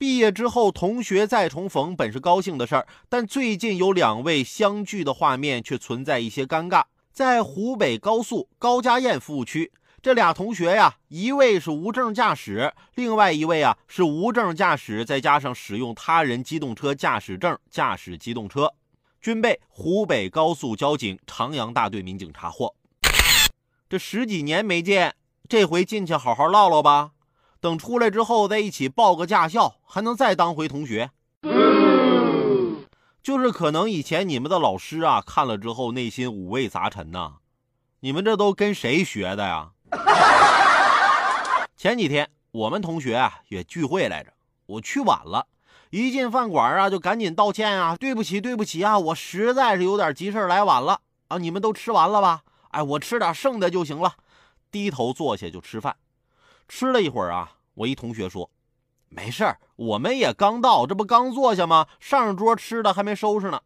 毕业之后同学再重逢本是高兴的事儿，但最近有两位相聚的画面却存在一些尴尬。在湖北高速高家堰服务区，这俩同学呀，一位是无证驾驶，另外一位啊是无证驾驶，再加上使用他人机动车驾驶证驾驶机动车，均被湖北高速交警长阳大队民警查获。这十几年没见，这回进去好好唠唠吧。等出来之后，再一起报个驾校，还能再当回同学。就是可能以前你们的老师啊，看了之后内心五味杂陈呐。你们这都跟谁学的呀？前几天我们同学啊也聚会来着，我去晚了，一进饭馆啊就赶紧道歉啊，对不起对不起啊，我实在是有点急事来晚了啊。你们都吃完了吧？哎，我吃点剩的就行了。低头坐下就吃饭。吃了一会儿啊，我一同学说：“没事儿，我们也刚到，这不刚坐下吗？上桌吃的还没收拾呢。”